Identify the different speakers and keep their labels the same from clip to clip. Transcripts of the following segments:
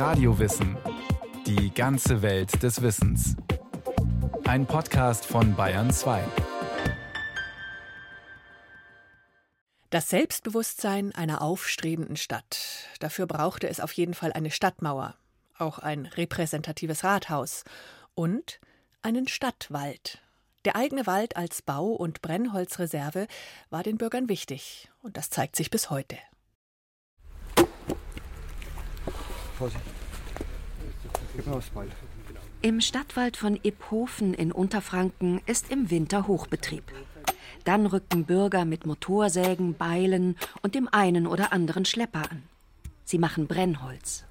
Speaker 1: Radiowissen. Die ganze Welt des Wissens. Ein Podcast von Bayern 2.
Speaker 2: Das Selbstbewusstsein einer aufstrebenden Stadt. Dafür brauchte es auf jeden Fall eine Stadtmauer, auch ein repräsentatives Rathaus und einen Stadtwald. Der eigene Wald als Bau- und Brennholzreserve war den Bürgern wichtig und das zeigt sich bis heute.
Speaker 3: Im Stadtwald von Iphofen in Unterfranken ist im Winter Hochbetrieb. Dann rücken Bürger mit Motorsägen, Beilen und dem einen oder anderen Schlepper an. Sie machen Brennholz.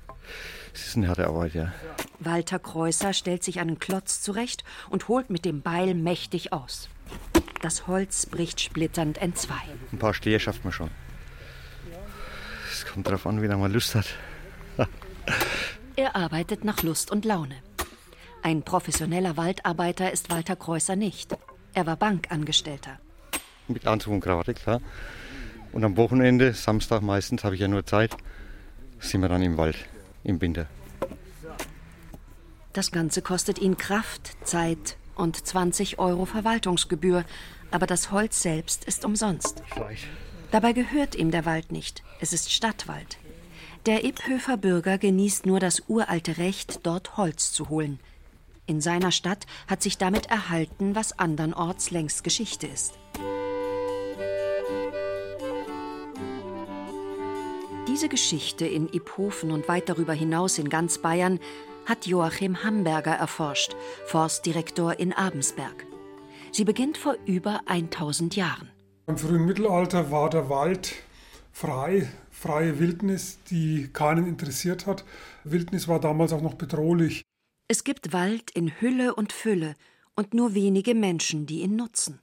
Speaker 4: Das ist eine harte Arbeit, ja.
Speaker 3: Walter Kreuzer stellt sich einen Klotz zurecht und holt mit dem Beil mächtig aus. Das Holz bricht splitternd entzwei.
Speaker 4: Ein paar Stehe schafft man schon. Es kommt darauf an, wie lange man Lust hat.
Speaker 3: Er arbeitet nach Lust und Laune. Ein professioneller Waldarbeiter ist Walter Kreuzer nicht. Er war Bankangestellter.
Speaker 4: Mit Anzug und Krawatte, klar. Und am Wochenende, Samstag meistens, habe ich ja nur Zeit, sind wir dann im Wald, im Winter.
Speaker 3: Das Ganze kostet ihn Kraft, Zeit und 20 Euro Verwaltungsgebühr, aber das Holz selbst ist umsonst. Dabei gehört ihm der Wald nicht, es ist Stadtwald. Der Iphöfer Bürger genießt nur das uralte Recht, dort Holz zu holen. In seiner Stadt hat sich damit erhalten, was andernorts längst Geschichte ist. Diese Geschichte in Iphofen und weit darüber hinaus in ganz Bayern hat Joachim Hamberger erforscht, Forstdirektor in Abensberg. Sie beginnt vor über 1000 Jahren.
Speaker 5: Im frühen Mittelalter war der Wald frei, freie Wildnis, die keinen interessiert hat. Wildnis war damals auch noch bedrohlich.
Speaker 3: Es gibt Wald in Hülle und Fülle und nur wenige Menschen, die ihn nutzen.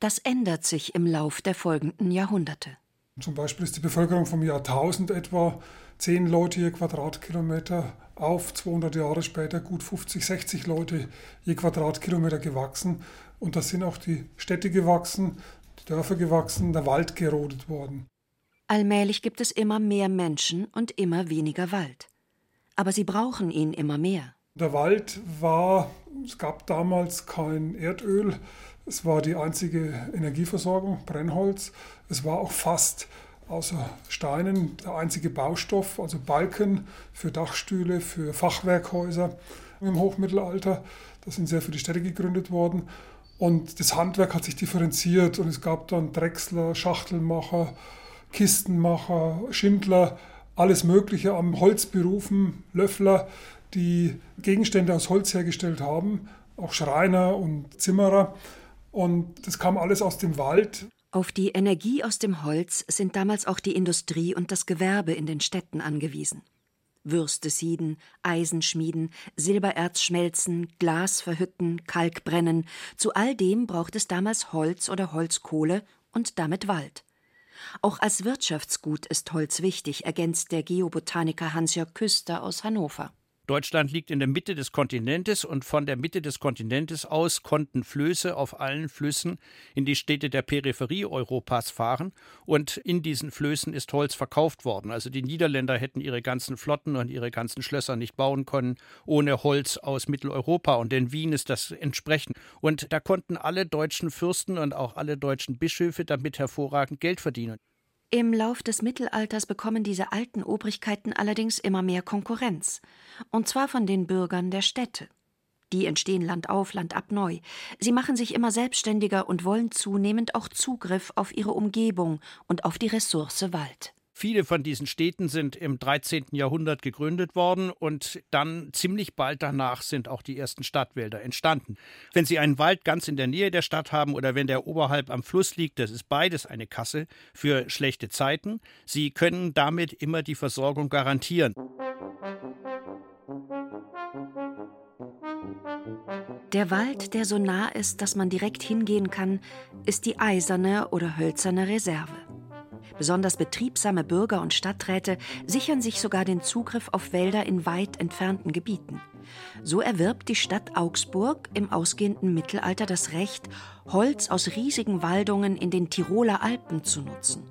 Speaker 3: Das ändert sich im Lauf der folgenden Jahrhunderte.
Speaker 5: Zum Beispiel ist die Bevölkerung vom Jahr 1000 etwa 10 Leute je Quadratkilometer auf 200 Jahre später gut 50, 60 Leute je Quadratkilometer gewachsen. Und da sind auch die Städte gewachsen, die Dörfer gewachsen, der Wald gerodet worden.
Speaker 3: Allmählich gibt es immer mehr Menschen und immer weniger Wald. Aber sie brauchen ihn immer mehr.
Speaker 5: Der Wald war, es gab damals kein Erdöl, es war die einzige Energieversorgung, Brennholz. Es war auch fast außer Steinen der einzige Baustoff, also Balken für Dachstühle, für Fachwerkhäuser im Hochmittelalter. Das sind sehr viele Städte gegründet worden. Und das Handwerk hat sich differenziert und es gab dann Drechsler, Schachtelmacher, Kistenmacher, Schindler, alles Mögliche am Holzberufen, Löffler, die Gegenstände aus Holz hergestellt haben, auch Schreiner und Zimmerer. Und das kam alles aus dem Wald.
Speaker 3: Auf die Energie aus dem Holz sind damals auch die Industrie und das Gewerbe in den Städten angewiesen. Würste sieden, Eisen schmieden, Silbererz schmelzen, Glas verhütten, Kalk brennen, zu all dem braucht es damals Holz oder Holzkohle und damit Wald. Auch als Wirtschaftsgut ist Holz wichtig, ergänzt der Geobotaniker Hans-Jörg Küster aus Hannover.
Speaker 6: Deutschland liegt in der Mitte des Kontinentes und von der Mitte des Kontinentes aus konnten Flöße auf allen Flüssen in die Städte der Peripherie Europas fahren und in diesen Flößen ist Holz verkauft worden. Also die Niederländer hätten ihre ganzen Flotten und ihre ganzen Schlösser nicht bauen können ohne Holz aus Mitteleuropa und in Wien ist das entsprechend. Und da konnten alle deutschen Fürsten und auch alle deutschen Bischöfe damit hervorragend Geld verdienen.
Speaker 3: Im Lauf des Mittelalters bekommen diese alten Obrigkeiten allerdings immer mehr Konkurrenz, und zwar von den Bürgern der Städte. Die entstehen Land auf, neu. Sie machen sich immer selbstständiger und wollen zunehmend auch Zugriff auf ihre Umgebung und auf die Ressource Wald.
Speaker 6: Viele von diesen Städten sind im 13. Jahrhundert gegründet worden und dann ziemlich bald danach sind auch die ersten Stadtwälder entstanden. Wenn Sie einen Wald ganz in der Nähe der Stadt haben oder wenn der oberhalb am Fluss liegt, das ist beides eine Kasse für schlechte Zeiten. Sie können damit immer die Versorgung garantieren.
Speaker 3: Der Wald, der so nah ist, dass man direkt hingehen kann, ist die eiserne oder hölzerne Reserve. Besonders betriebsame Bürger und Stadträte sichern sich sogar den Zugriff auf Wälder in weit entfernten Gebieten. So erwirbt die Stadt Augsburg im ausgehenden Mittelalter das Recht, Holz aus riesigen Waldungen in den Tiroler Alpen zu nutzen.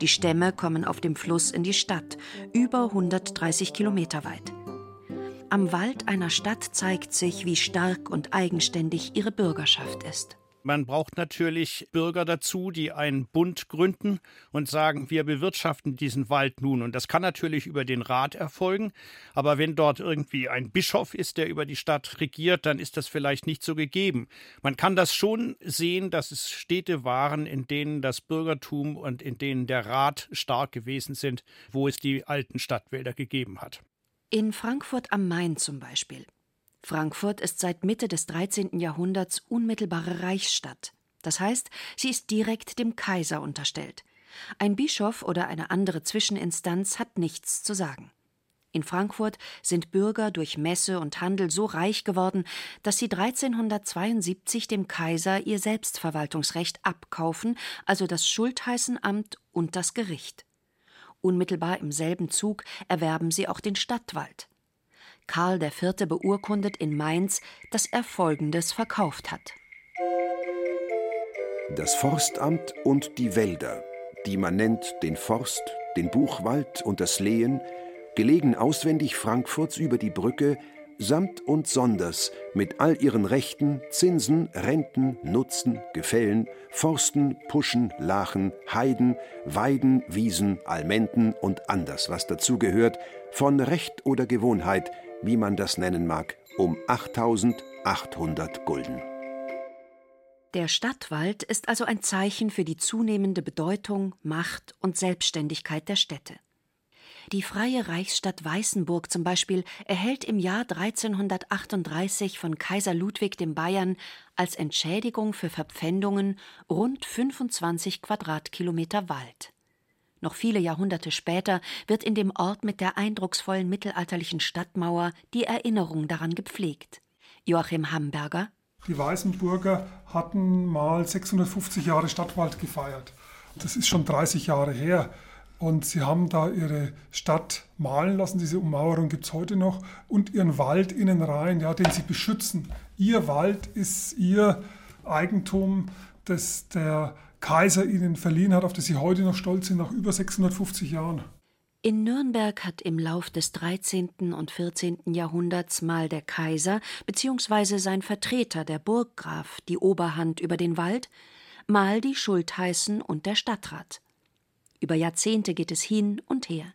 Speaker 3: Die Stämme kommen auf dem Fluss in die Stadt, über 130 Kilometer weit. Am Wald einer Stadt zeigt sich, wie stark und eigenständig ihre Bürgerschaft ist.
Speaker 6: Man braucht natürlich Bürger dazu, die einen Bund gründen und sagen, wir bewirtschaften diesen Wald nun. Und das kann natürlich über den Rat erfolgen. Aber wenn dort irgendwie ein Bischof ist, der über die Stadt regiert, dann ist das vielleicht nicht so gegeben. Man kann das schon sehen, dass es Städte waren, in denen das Bürgertum und in denen der Rat stark gewesen sind, wo es die alten Stadtwälder gegeben hat.
Speaker 3: In Frankfurt am Main zum Beispiel. Frankfurt ist seit Mitte des 13. Jahrhunderts unmittelbare Reichsstadt. Das heißt, sie ist direkt dem Kaiser unterstellt. Ein Bischof oder eine andere Zwischeninstanz hat nichts zu sagen. In Frankfurt sind Bürger durch Messe und Handel so reich geworden, dass sie 1372 dem Kaiser ihr Selbstverwaltungsrecht abkaufen, also das Schultheißenamt und das Gericht. Unmittelbar im selben Zug erwerben sie auch den Stadtwald. Karl IV. beurkundet in Mainz, dass er Folgendes verkauft hat.
Speaker 7: Das Forstamt und die Wälder, die man nennt den Forst, den Buchwald und das Lehen, gelegen auswendig Frankfurts über die Brücke, samt und sonders mit all ihren Rechten, Zinsen, Renten, Nutzen, Gefällen, Forsten, Puschen, Lachen, Heiden, Weiden, Wiesen, Almenden und anders, was dazugehört, von Recht oder Gewohnheit, wie man das nennen mag, um 8800 Gulden.
Speaker 3: Der Stadtwald ist also ein Zeichen für die zunehmende Bedeutung, Macht und Selbstständigkeit der Städte. Die freie Reichsstadt Weißenburg zum Beispiel erhält im Jahr 1338 von Kaiser Ludwig dem Bayern als Entschädigung für Verpfändungen rund 25 Quadratkilometer Wald. Noch viele Jahrhunderte später wird in dem Ort mit der eindrucksvollen mittelalterlichen Stadtmauer die Erinnerung daran gepflegt. Joachim Hamburger.
Speaker 5: Die Weißenburger hatten mal 650 Jahre Stadtwald gefeiert. Das ist schon 30 Jahre her. Und sie haben da ihre Stadt malen lassen, diese Ummauerung gibt es heute noch, und ihren Wald innen rein, ja, den sie beschützen. Ihr Wald ist ihr Eigentum, das der Kaiser ihnen verliehen hat, auf das sie heute noch stolz sind, nach über 650 Jahren.
Speaker 3: In Nürnberg hat im Lauf des 13. und 14. Jahrhunderts mal der Kaiser bzw. sein Vertreter, der Burggraf, die Oberhand über den Wald, mal die Schultheißen und der Stadtrat. Über Jahrzehnte geht es hin und her.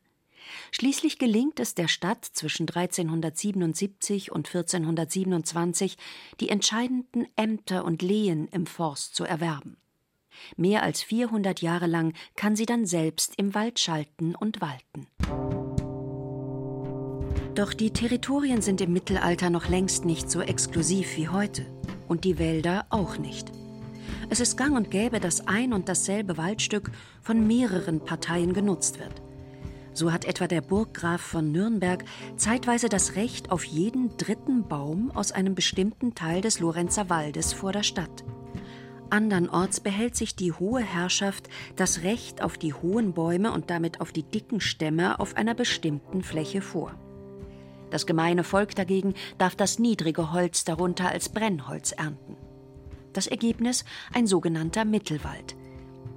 Speaker 3: Schließlich gelingt es der Stadt zwischen 1377 und 1427, die entscheidenden Ämter und Lehen im Forst zu erwerben. Mehr als 400 Jahre lang kann sie dann selbst im Wald schalten und walten. Doch die Territorien sind im Mittelalter noch längst nicht so exklusiv wie heute. Und die Wälder auch nicht. Es ist gang und gäbe, dass ein und dasselbe Waldstück von mehreren Parteien genutzt wird. So hat etwa der Burggraf von Nürnberg zeitweise das Recht auf jeden dritten Baum aus einem bestimmten Teil des Lorenzer Waldes vor der Stadt. Andernorts behält sich die hohe Herrschaft das Recht auf die hohen Bäume und damit auf die dicken Stämme auf einer bestimmten Fläche vor. Das gemeine Volk dagegen darf das niedrige Holz darunter als Brennholz ernten. Das Ergebnis ein sogenannter Mittelwald.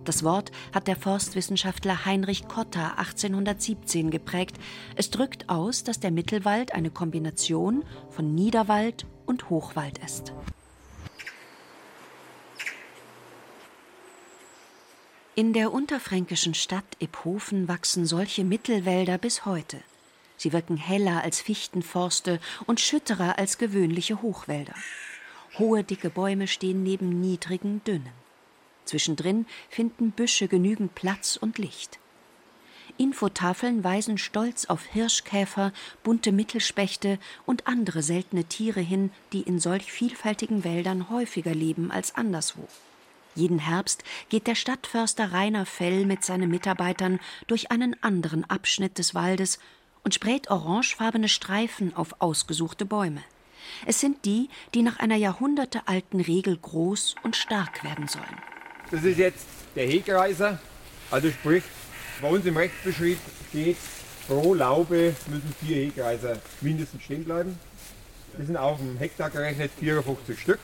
Speaker 3: Das Wort hat der Forstwissenschaftler Heinrich Kotter 1817 geprägt. Es drückt aus, dass der Mittelwald eine Kombination von Niederwald und Hochwald ist. In der unterfränkischen Stadt Iphofen wachsen solche Mittelwälder bis heute. Sie wirken heller als Fichtenforste und schütterer als gewöhnliche Hochwälder. Hohe, dicke Bäume stehen neben niedrigen, dünnen. Zwischendrin finden Büsche genügend Platz und Licht. Infotafeln weisen stolz auf Hirschkäfer, bunte Mittelspechte und andere seltene Tiere hin, die in solch vielfältigen Wäldern häufiger leben als anderswo. Jeden Herbst geht der Stadtförster Rainer Fell mit seinen Mitarbeitern durch einen anderen Abschnitt des Waldes und sprayt orangefarbene Streifen auf ausgesuchte Bäume. Es sind die, die nach einer jahrhundertealten Regel groß und stark werden sollen.
Speaker 8: Das ist jetzt der Hegreiser. Also sprich, bei uns im Rechtsbeschrieb steht, pro Laube müssen vier Hegreiser mindestens stehen bleiben. Das sind auf dem Hektar gerechnet 54 Stück.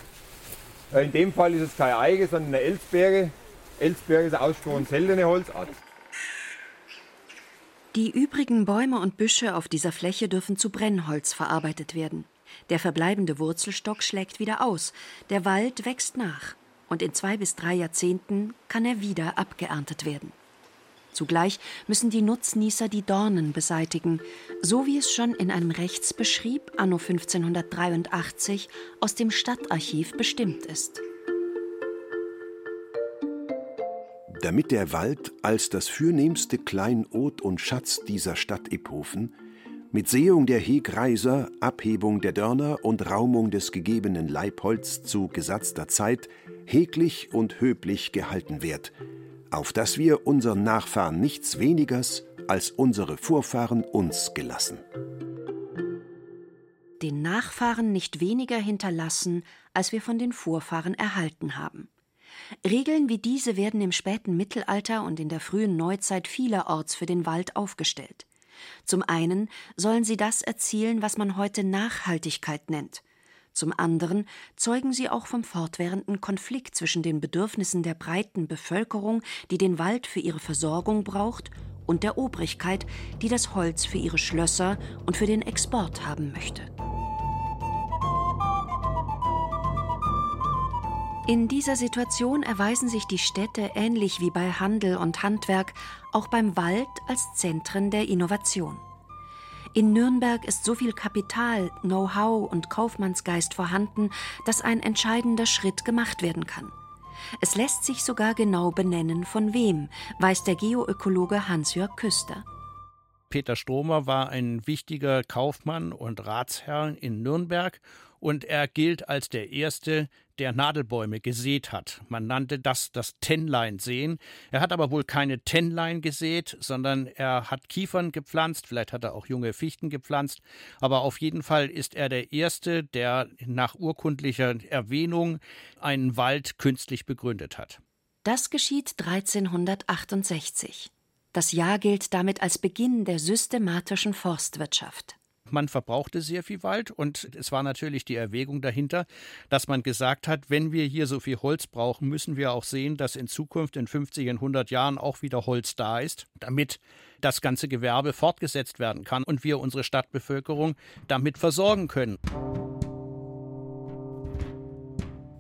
Speaker 8: Äh, in dem Fall ist es keine Eige, sondern eine Elsbeere. Elsbeere ist eine ausgesprochen seltene Holzart.
Speaker 3: Die übrigen Bäume und Büsche auf dieser Fläche dürfen zu Brennholz verarbeitet werden. Der verbleibende Wurzelstock schlägt wieder aus, der Wald wächst nach, und in zwei bis drei Jahrzehnten kann er wieder abgeerntet werden. Zugleich müssen die Nutznießer die Dornen beseitigen, so wie es schon in einem Rechtsbeschrieb anno 1583 aus dem Stadtarchiv bestimmt ist.
Speaker 7: Damit der Wald als das fürnehmste Kleinod und Schatz dieser Stadtepophen mit Sehung der Hegreiser, Abhebung der Dörner und Raumung des gegebenen Leibholz zu gesatzter Zeit heglich und höblich gehalten wird, auf dass wir unseren Nachfahren nichts wenigers als unsere Vorfahren uns gelassen.
Speaker 3: Den Nachfahren nicht weniger hinterlassen, als wir von den Vorfahren erhalten haben. Regeln wie diese werden im späten Mittelalter und in der frühen Neuzeit vielerorts für den Wald aufgestellt. Zum einen sollen sie das erzielen, was man heute Nachhaltigkeit nennt, zum anderen zeugen sie auch vom fortwährenden Konflikt zwischen den Bedürfnissen der breiten Bevölkerung, die den Wald für ihre Versorgung braucht, und der Obrigkeit, die das Holz für ihre Schlösser und für den Export haben möchte. In dieser Situation erweisen sich die Städte ähnlich wie bei Handel und Handwerk auch beim Wald als Zentren der Innovation. In Nürnberg ist so viel Kapital, Know-how und Kaufmannsgeist vorhanden, dass ein entscheidender Schritt gemacht werden kann. Es lässt sich sogar genau benennen, von wem, weiß der Geoökologe Hans-Jörg Küster.
Speaker 6: Peter Stromer war ein wichtiger Kaufmann und Ratsherr in Nürnberg und er gilt als der erste, der Nadelbäume gesät hat. Man nannte das das Tenlein-Sehen. Er hat aber wohl keine Tenlein gesät, sondern er hat Kiefern gepflanzt, vielleicht hat er auch junge Fichten gepflanzt, aber auf jeden Fall ist er der erste, der nach urkundlicher Erwähnung einen Wald künstlich begründet hat.
Speaker 3: Das geschieht 1368. Das Jahr gilt damit als Beginn der systematischen Forstwirtschaft.
Speaker 6: Man verbrauchte sehr viel Wald und es war natürlich die Erwägung dahinter, dass man gesagt hat, wenn wir hier so viel Holz brauchen, müssen wir auch sehen, dass in Zukunft in 50 und 100 Jahren auch wieder Holz da ist, damit das ganze Gewerbe fortgesetzt werden kann und wir unsere Stadtbevölkerung damit versorgen können.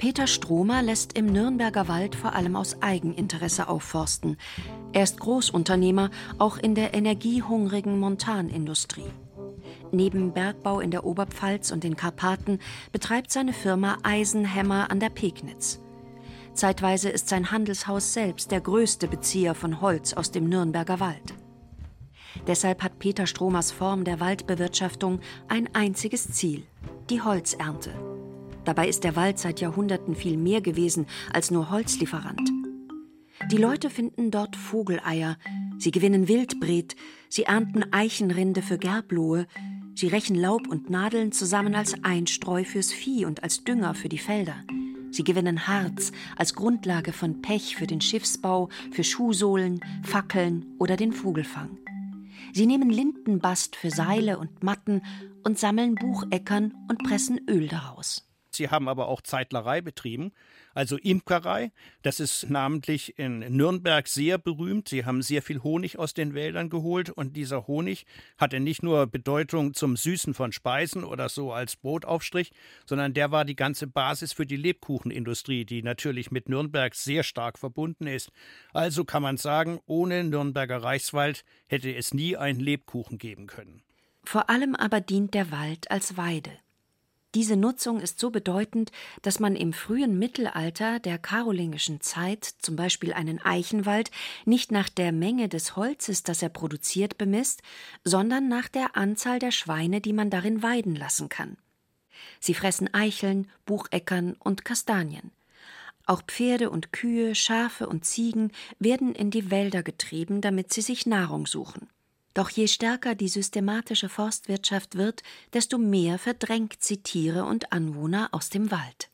Speaker 3: Peter Stromer lässt im Nürnberger Wald vor allem aus Eigeninteresse aufforsten. Er ist Großunternehmer auch in der energiehungrigen Montanindustrie. Neben Bergbau in der Oberpfalz und den Karpaten betreibt seine Firma Eisenhämmer an der Pegnitz. Zeitweise ist sein Handelshaus selbst der größte Bezieher von Holz aus dem Nürnberger Wald. Deshalb hat Peter Stromers Form der Waldbewirtschaftung ein einziges Ziel, die Holzernte. Dabei ist der Wald seit Jahrhunderten viel mehr gewesen als nur Holzlieferant. Die Leute finden dort Vogeleier, sie gewinnen Wildbret, sie ernten Eichenrinde für Gerblohe, sie rächen Laub und Nadeln zusammen als Einstreu fürs Vieh und als Dünger für die Felder. Sie gewinnen Harz als Grundlage von Pech für den Schiffsbau, für Schuhsohlen, Fackeln oder den Vogelfang. Sie nehmen Lindenbast für Seile und Matten und sammeln Bucheckern und pressen Öl daraus.
Speaker 6: Sie haben aber auch Zeitlerei betrieben, also Imkerei. Das ist namentlich in Nürnberg sehr berühmt. Sie haben sehr viel Honig aus den Wäldern geholt und dieser Honig hatte nicht nur Bedeutung zum Süßen von Speisen oder so als Brotaufstrich, sondern der war die ganze Basis für die Lebkuchenindustrie, die natürlich mit Nürnberg sehr stark verbunden ist. Also kann man sagen, ohne Nürnberger Reichswald hätte es nie einen Lebkuchen geben können.
Speaker 3: Vor allem aber dient der Wald als Weide. Diese Nutzung ist so bedeutend, dass man im frühen Mittelalter der karolingischen Zeit zum Beispiel einen Eichenwald nicht nach der Menge des Holzes, das er produziert, bemisst, sondern nach der Anzahl der Schweine, die man darin weiden lassen kann. Sie fressen Eicheln, Bucheckern und Kastanien. Auch Pferde und Kühe, Schafe und Ziegen werden in die Wälder getrieben, damit sie sich Nahrung suchen. Doch je stärker die systematische Forstwirtschaft wird, desto mehr verdrängt sie Tiere und Anwohner aus dem Wald.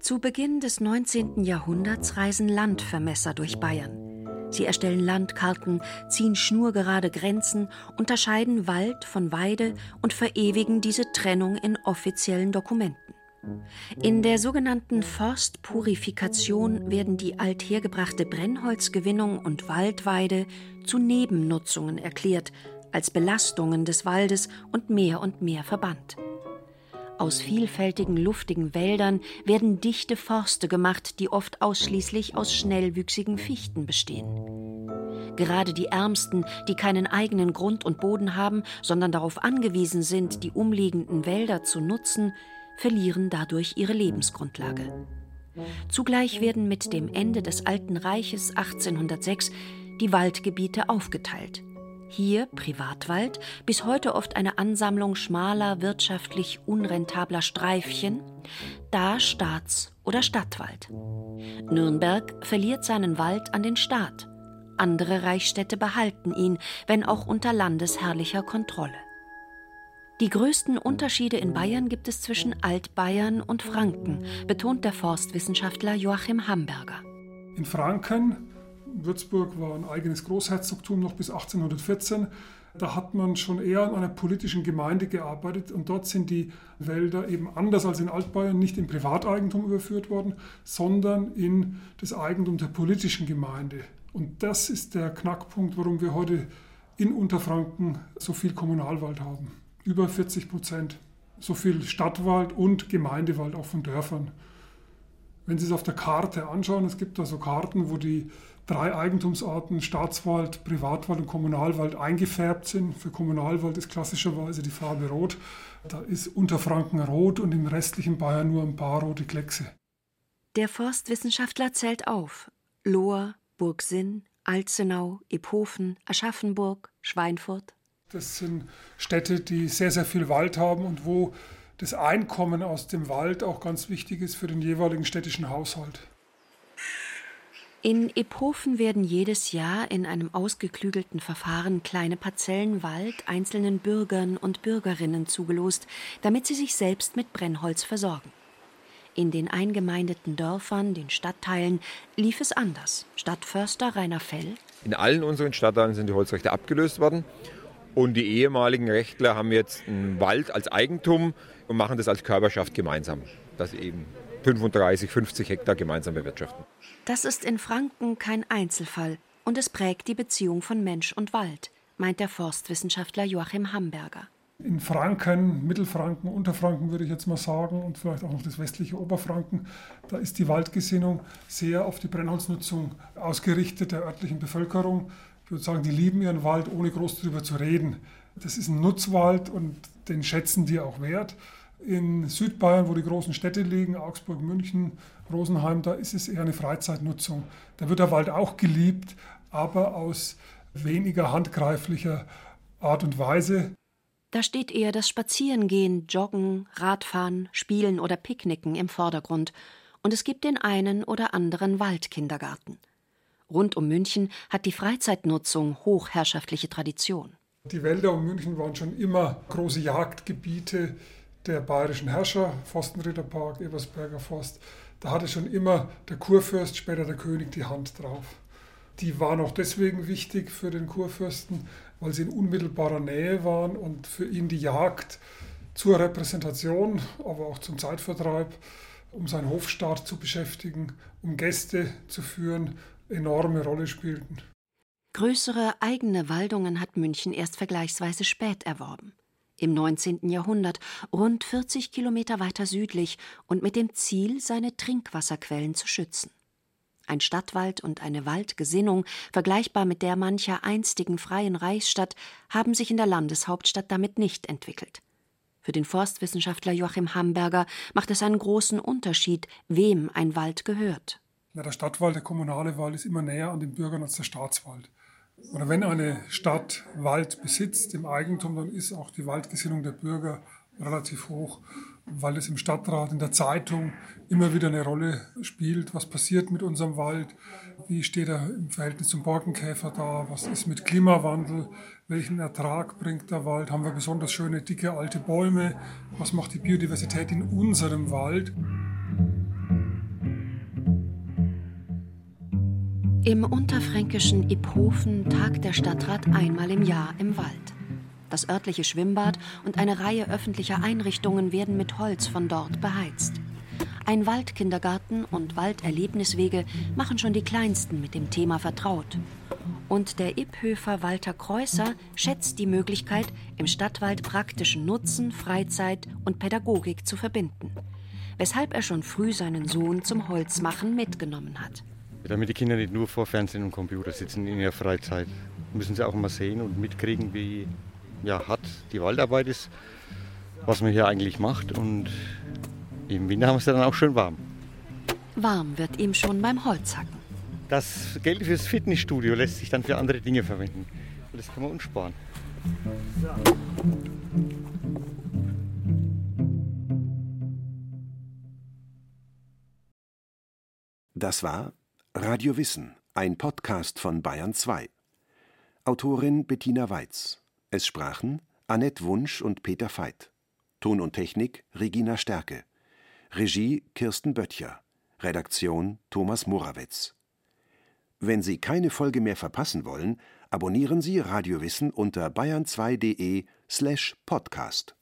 Speaker 3: Zu Beginn des 19. Jahrhunderts reisen Landvermesser durch Bayern. Sie erstellen Landkarten, ziehen schnurgerade Grenzen, unterscheiden Wald von Weide und verewigen diese Trennung in offiziellen Dokumenten. In der sogenannten Forstpurifikation werden die althergebrachte Brennholzgewinnung und Waldweide zu Nebennutzungen erklärt, als Belastungen des Waldes und mehr und mehr verbannt. Aus vielfältigen luftigen Wäldern werden dichte Forste gemacht, die oft ausschließlich aus schnellwüchsigen Fichten bestehen. Gerade die Ärmsten, die keinen eigenen Grund und Boden haben, sondern darauf angewiesen sind, die umliegenden Wälder zu nutzen, verlieren dadurch ihre Lebensgrundlage. Zugleich werden mit dem Ende des Alten Reiches 1806 die Waldgebiete aufgeteilt. Hier Privatwald, bis heute oft eine Ansammlung schmaler, wirtschaftlich unrentabler Streifchen, da Staats- oder Stadtwald. Nürnberg verliert seinen Wald an den Staat. Andere Reichsstädte behalten ihn, wenn auch unter landesherrlicher Kontrolle. Die größten Unterschiede in Bayern gibt es zwischen Altbayern und Franken, betont der Forstwissenschaftler Joachim Hamberger.
Speaker 5: In Franken Würzburg war ein eigenes Großherzogtum noch bis 1814. Da hat man schon eher an einer politischen Gemeinde gearbeitet und dort sind die Wälder eben anders als in Altbayern nicht in Privateigentum überführt worden, sondern in das Eigentum der politischen Gemeinde. Und das ist der Knackpunkt, warum wir heute in Unterfranken so viel Kommunalwald haben. Über 40 Prozent. So viel Stadtwald und Gemeindewald auch von Dörfern. Wenn Sie es auf der Karte anschauen, es gibt da so Karten, wo die drei Eigentumsarten Staatswald, Privatwald und Kommunalwald eingefärbt sind. Für Kommunalwald ist klassischerweise die Farbe rot. Da ist Unterfranken rot und im restlichen Bayern nur ein paar rote Kleckse.
Speaker 3: Der Forstwissenschaftler zählt auf Lohr, Burgsinn, Alzenau, Iphofen, Aschaffenburg, Schweinfurt.
Speaker 5: Das sind Städte, die sehr, sehr viel Wald haben und wo das Einkommen aus dem Wald auch ganz wichtig ist für den jeweiligen städtischen Haushalt.
Speaker 3: In Ephofen werden jedes Jahr in einem ausgeklügelten Verfahren kleine Parzellen Wald einzelnen Bürgern und Bürgerinnen zugelost, damit sie sich selbst mit Brennholz versorgen. In den eingemeindeten Dörfern, den Stadtteilen, lief es anders. Stadtförster Rainer Fell.
Speaker 8: In allen unseren Stadtteilen sind die Holzrechte abgelöst worden. Und die ehemaligen Rechtler haben jetzt einen Wald als Eigentum und machen das als Körperschaft gemeinsam. Das eben 35, 50 Hektar gemeinsam bewirtschaften.
Speaker 3: Das ist in Franken kein Einzelfall und es prägt die Beziehung von Mensch und Wald, meint der Forstwissenschaftler Joachim Hamberger.
Speaker 5: In Franken, Mittelfranken, Unterfranken würde ich jetzt mal sagen und vielleicht auch noch das westliche Oberfranken, da ist die Waldgesinnung sehr auf die Brennholznutzung ausgerichtet der örtlichen Bevölkerung. Ich würde sagen, die lieben ihren Wald, ohne groß darüber zu reden. Das ist ein Nutzwald und den schätzen die auch wert. In Südbayern, wo die großen Städte liegen, Augsburg, München, Rosenheim, da ist es eher eine Freizeitnutzung. Da wird der Wald auch geliebt, aber aus weniger handgreiflicher Art und Weise.
Speaker 3: Da steht eher das Spazierengehen, Joggen, Radfahren, Spielen oder Picknicken im Vordergrund. Und es gibt den einen oder anderen Waldkindergarten. Rund um München hat die Freizeitnutzung hochherrschaftliche Tradition.
Speaker 5: Die Wälder um München waren schon immer große Jagdgebiete der bayerischen Herrscher, Forstenritterpark, Ebersberger Forst, da hatte schon immer der Kurfürst, später der König, die Hand drauf. Die waren auch deswegen wichtig für den Kurfürsten, weil sie in unmittelbarer Nähe waren und für ihn die Jagd zur Repräsentation, aber auch zum Zeitvertreib, um seinen Hofstaat zu beschäftigen, um Gäste zu führen, enorme Rolle spielten.
Speaker 3: Größere eigene Waldungen hat München erst vergleichsweise spät erworben im 19. Jahrhundert, rund 40 Kilometer weiter südlich und mit dem Ziel, seine Trinkwasserquellen zu schützen. Ein Stadtwald und eine Waldgesinnung, vergleichbar mit der mancher einstigen freien Reichsstadt, haben sich in der Landeshauptstadt damit nicht entwickelt. Für den Forstwissenschaftler Joachim Hamberger macht es einen großen Unterschied, wem ein Wald gehört.
Speaker 5: Ja, der Stadtwald, der kommunale Wald, ist immer näher an den Bürgern als der Staatswald. Oder wenn eine Stadt Wald besitzt im Eigentum, dann ist auch die Waldgesinnung der Bürger relativ hoch, weil es im Stadtrat, in der Zeitung immer wieder eine Rolle spielt. Was passiert mit unserem Wald? Wie steht er im Verhältnis zum Borkenkäfer da? Was ist mit Klimawandel? Welchen Ertrag bringt der Wald? Haben wir besonders schöne, dicke, alte Bäume? Was macht die Biodiversität in unserem Wald?
Speaker 3: Im unterfränkischen Iphofen tagt der Stadtrat einmal im Jahr im Wald. Das örtliche Schwimmbad und eine Reihe öffentlicher Einrichtungen werden mit Holz von dort beheizt. Ein Waldkindergarten und Walderlebniswege machen schon die Kleinsten mit dem Thema vertraut. Und der Ipphöfer Walter Kreußer schätzt die Möglichkeit, im Stadtwald praktischen Nutzen, Freizeit und Pädagogik zu verbinden. Weshalb er schon früh seinen Sohn zum Holzmachen mitgenommen hat.
Speaker 4: Damit die Kinder nicht nur vor Fernsehen und Computer sitzen in ihrer Freizeit, müssen sie auch mal sehen und mitkriegen, wie ja, hart die Waldarbeit ist, was man hier eigentlich macht. Und im Winter haben wir es dann auch schön warm.
Speaker 3: Warm wird ihm schon beim Holzhacken.
Speaker 4: Das Geld fürs Fitnessstudio lässt sich dann für andere Dinge verwenden. Das kann man uns sparen.
Speaker 7: Das war Radio Wissen, ein Podcast von Bayern 2. Autorin Bettina Weiz. Es sprachen Annette Wunsch und Peter Veit. Ton und Technik Regina Stärke. Regie Kirsten Böttcher. Redaktion Thomas Morawetz. Wenn Sie keine Folge mehr verpassen wollen, abonnieren Sie Radiowissen unter bayern2.de slash podcast.